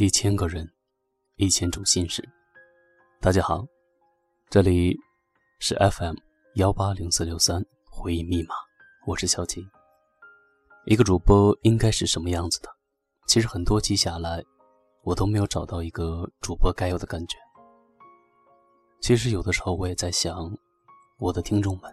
一千个人，一千种心事。大家好，这里是 FM 幺八零四六三回忆密码，我是小齐。一个主播应该是什么样子的？其实很多期下来，我都没有找到一个主播该有的感觉。其实有的时候我也在想，我的听众们，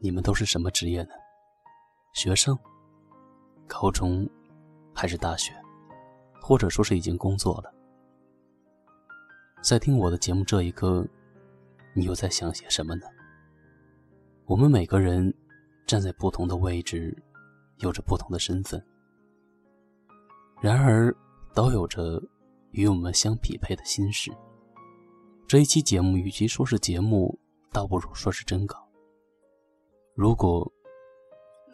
你们都是什么职业呢？学生、高中还是大学？或者说是已经工作了，在听我的节目这一刻，你又在想些什么呢？我们每个人站在不同的位置，有着不同的身份，然而都有着与我们相匹配的心事。这一期节目与其说是节目，倒不如说是真稿。如果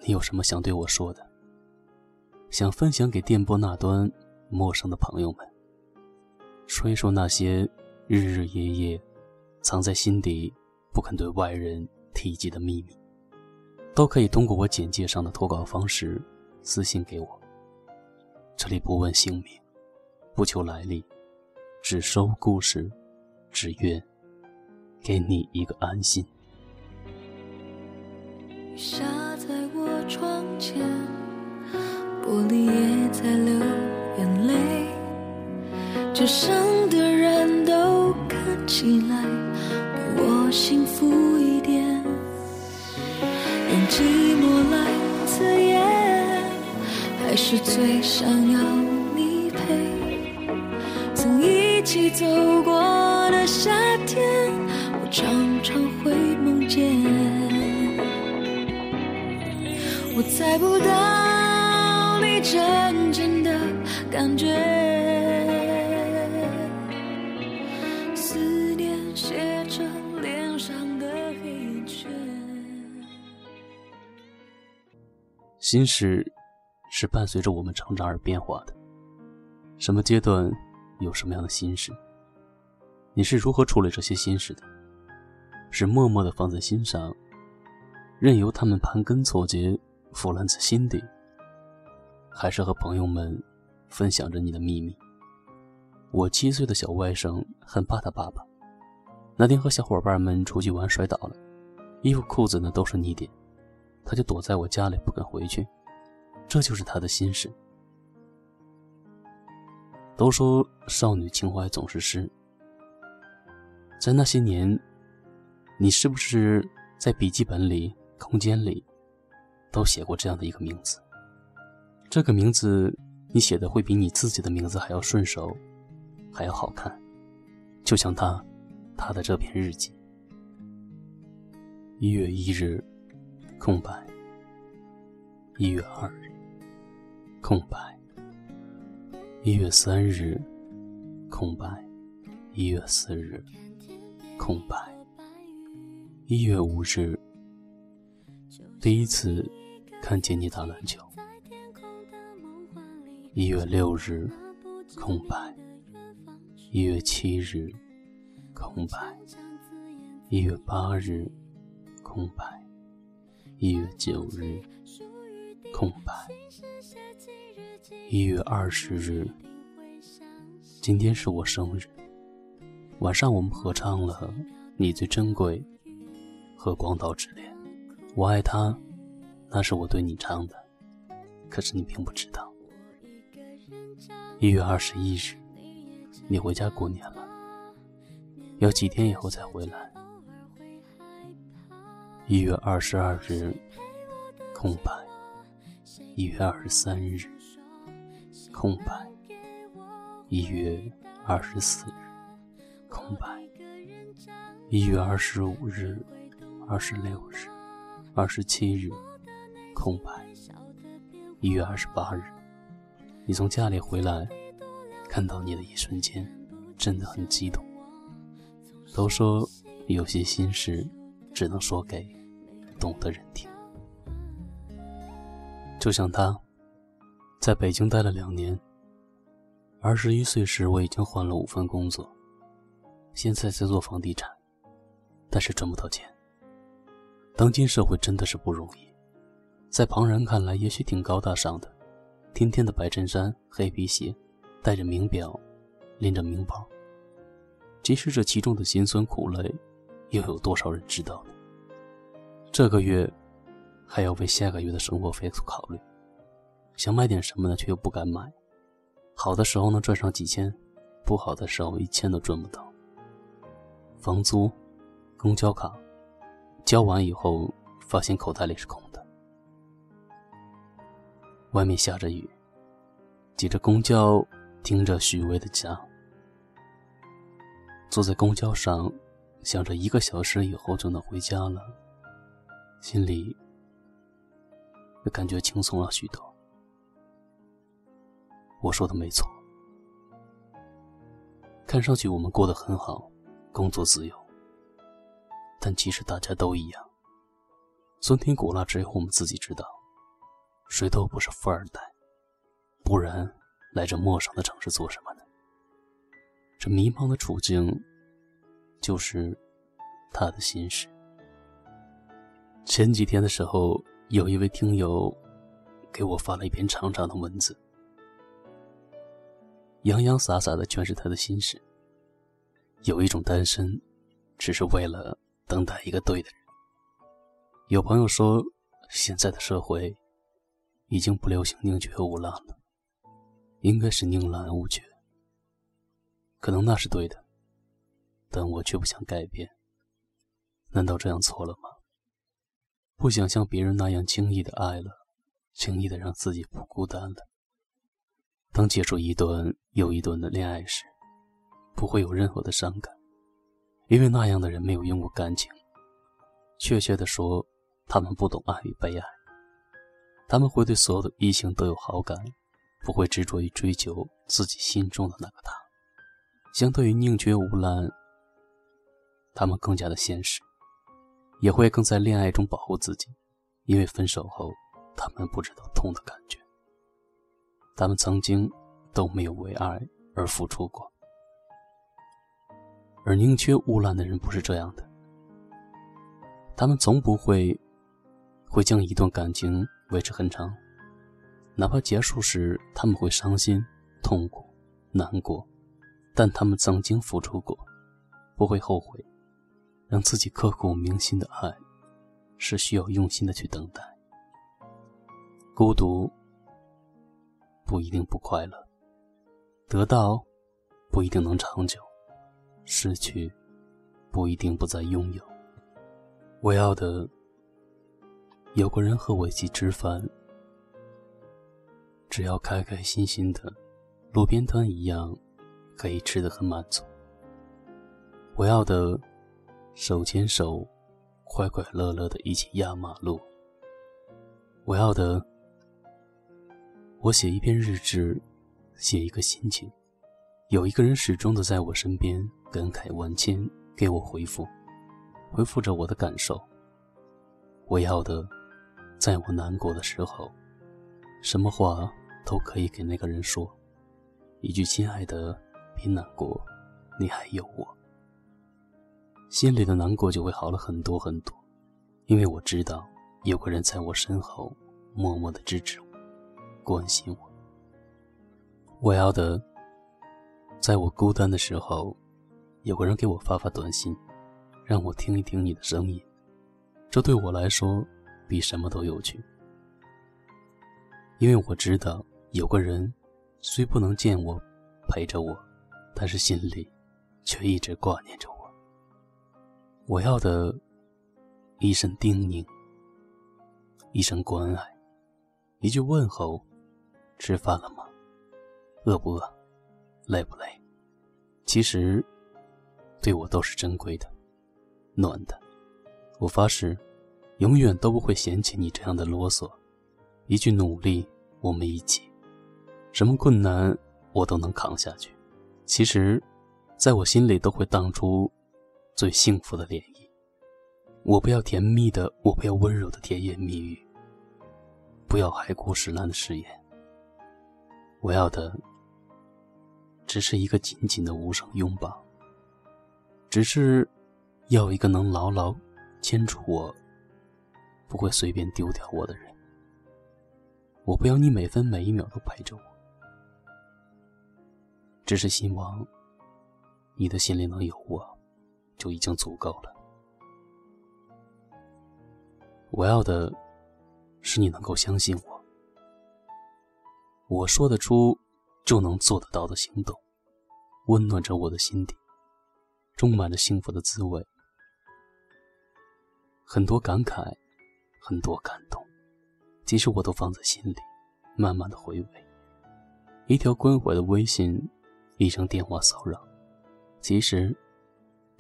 你有什么想对我说的，想分享给电波那端。陌生的朋友们，说一说那些日日夜夜藏在心底不肯对外人提及的秘密，都可以通过我简介上的投稿方式私信给我。这里不问姓名，不求来历，只收故事，只愿给你一个安心。下在我窗前，这上的人都看起来比我幸福一点。用寂寞来刺眼，还是最想要你陪。曾一起走过的夏天，我常常会梦见。我猜不到你真正的。感觉心事是伴随着我们成长而变化的。什么阶段有什么样的心事？你是如何处理这些心事的？是默默的放在心上，任由他们盘根错节，腐烂在心底，还是和朋友们？分享着你的秘密。我七岁的小外甥很怕他爸爸。那天和小伙伴们出去玩摔倒了，衣服裤子呢都是泥点，他就躲在我家里不肯回去。这就是他的心事。都说少女情怀总是诗，在那些年，你是不是在笔记本里、空间里，都写过这样的一个名字？这个名字。你写的会比你自己的名字还要顺手，还要好看，就像他，他的这篇日记。一月一日，空白。一月二日，空白。一月三日，空白。一月四日，空白。一月五日，第一次看见你打篮球。一月六日，空白。一月七日，空白。一月八日，空白。一月九日，空白。一月二十日，今天是我生日。晚上我们合唱了《你最珍贵》和《广岛之恋》，我爱他，那是我对你唱的，可是你并不知道。一月二十一日，你回家过年了，要几天以后才回来？一月二十二日，空白。一月二十三日，空白。一月二十四日，空白。一月二十五日、二十六日、二十七日，空白。一月二十八日。你从家里回来，看到你的一瞬间，真的很激动。都说有些心事，只能说给懂的人听。就像他，在北京待了两年。二十一岁时，我已经换了五份工作，现在在做房地产，但是赚不到钱。当今社会真的是不容易，在旁人看来，也许挺高大上的，天天的白衬衫、黑皮鞋，戴着名表，拎着名包。其实这其中的辛酸苦累，又有多少人知道呢？这个月还要为下个月的生活费考虑，想买点什么呢，却又不敢买。好的时候能赚上几千，不好的时候一千都赚不到。房租、公交卡交完以后，发现口袋里是空的。外面下着雨，挤着公交，听着许巍的家，坐在公交上，想着一个小时以后就能回家了，心里也感觉轻松了许多。我说的没错，看上去我们过得很好，工作自由。但其实大家都一样，酸甜苦辣只有我们自己知道。谁都不是富二代，不然来这陌生的城市做什么呢？这迷茫的处境，就是他的心事。前几天的时候，有一位听友给我发了一篇长长的文字。洋洋洒洒的全是他的心事。有一种单身，只是为了等待一个对的人。有朋友说，现在的社会已经不流行宁缺毋滥了，应该是宁滥毋缺。可能那是对的，但我却不想改变。难道这样错了吗？不想像别人那样轻易的爱了，轻易的让自己不孤单了。当结束一段又一段的恋爱时，不会有任何的伤感，因为那样的人没有用过感情。确切的说，他们不懂爱与被爱。他们会对所有的异性都有好感，不会执着于追求自己心中的那个他。相对于宁缺毋滥，他们更加的现实，也会更在恋爱中保护自己，因为分手后，他们不知道痛的感觉。他们曾经都没有为爱而付出过，而宁缺毋滥的人不是这样的。他们从不会会将一段感情维持很长，哪怕结束时他们会伤心、痛苦、难过，但他们曾经付出过，不会后悔。让自己刻骨铭心的爱，是需要用心的去等待。孤独。不一定不快乐，得到不一定能长久，失去不一定不再拥有。我要的有个人和我一起吃饭，只要开开心心的，路边摊一样，可以吃得很满足。我要的手牵手，快快乐乐的一起压马路。我要的。我写一篇日志，写一个心情，有一个人始终的在我身边，感慨万千，给我回复，回复着我的感受。我要的，在我难过的时候，什么话都可以给那个人说，一句“亲爱的，别难过，你还有我”，心里的难过就会好了很多很多，因为我知道有个人在我身后，默默的支持我。关心我，我要的，在我孤单的时候，有个人给我发发短信，让我听一听你的声音，这对我来说比什么都有趣。因为我知道有个人，虽不能见我，陪着我，但是心里却一直挂念着我。我要的，一声叮咛，一声关爱，一句问候。吃饭了吗？饿不饿？累不累？其实，对我都是珍贵的、暖的。我发誓，永远都不会嫌弃你这样的啰嗦。一句努力，我们一起；什么困难我都能扛下去。其实，在我心里都会荡出最幸福的涟漪。我不要甜蜜的，我不要温柔的甜言蜜语，不要海枯石烂的誓言。我要的，只是一个紧紧的无声拥抱，只是要一个能牢牢牵住我，不会随便丢掉我的人。我不要你每分每一秒都陪着我，只是希望你的心里能有我，就已经足够了。我要的，是你能够相信我。我说得出，就能做得到的行动，温暖着我的心底，充满着幸福的滋味。很多感慨，很多感动，其实我都放在心里，慢慢的回味。一条关怀的微信，一声电话骚扰，其实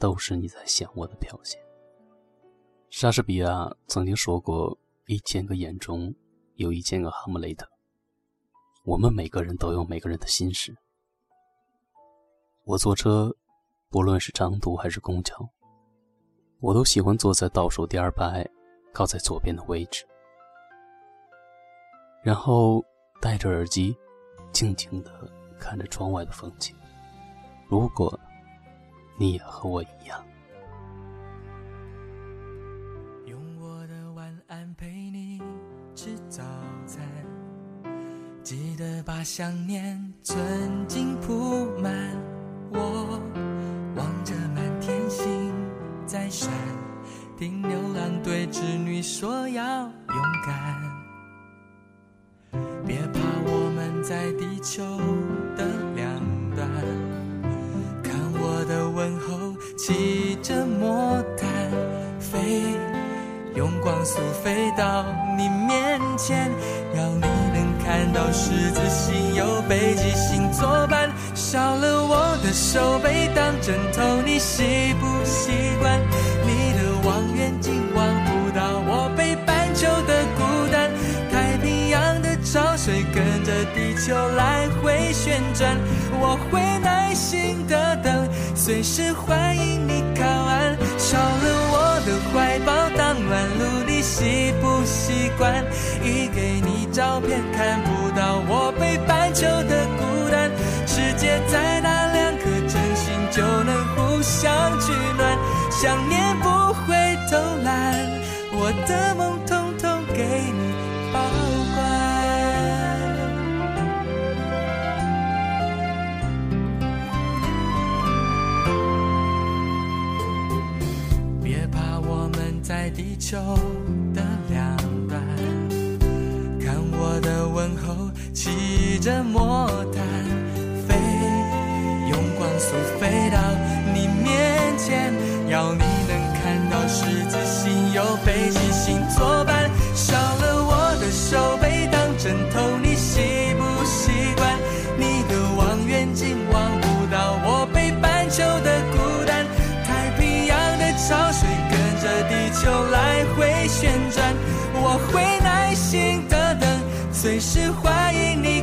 都是你在想我的表现。莎士比亚曾经说过：“一千个眼中有一千个哈姆雷特。”我们每个人都有每个人的心事。我坐车，不论是长途还是公交，我都喜欢坐在倒数第二排，靠在左边的位置，然后戴着耳机，静静的看着窗外的风景。如果你也和我一样，用我的晚安陪你吃早餐。记得把想念存进铺满，我望着满天星在闪，听牛郎对织女说要勇敢。别怕，我们在地球骑着魔毯飞，用光速飞到你面前，要你能。看到十字星有北极星作伴，少了我的手背当枕头，你习不习惯？你的望远镜望不到我北半球的，水跟着地球来回旋转，我会耐心的等，随时欢迎你靠岸。少了我的怀抱当暖炉，你习不习惯？一给你照片看不到我北半球的孤单。世界再大，两颗真心就能互相取暖。想念不会偷懒，我的梦手的两端，看我的问候，骑着摩托我会耐心的等，随时欢迎你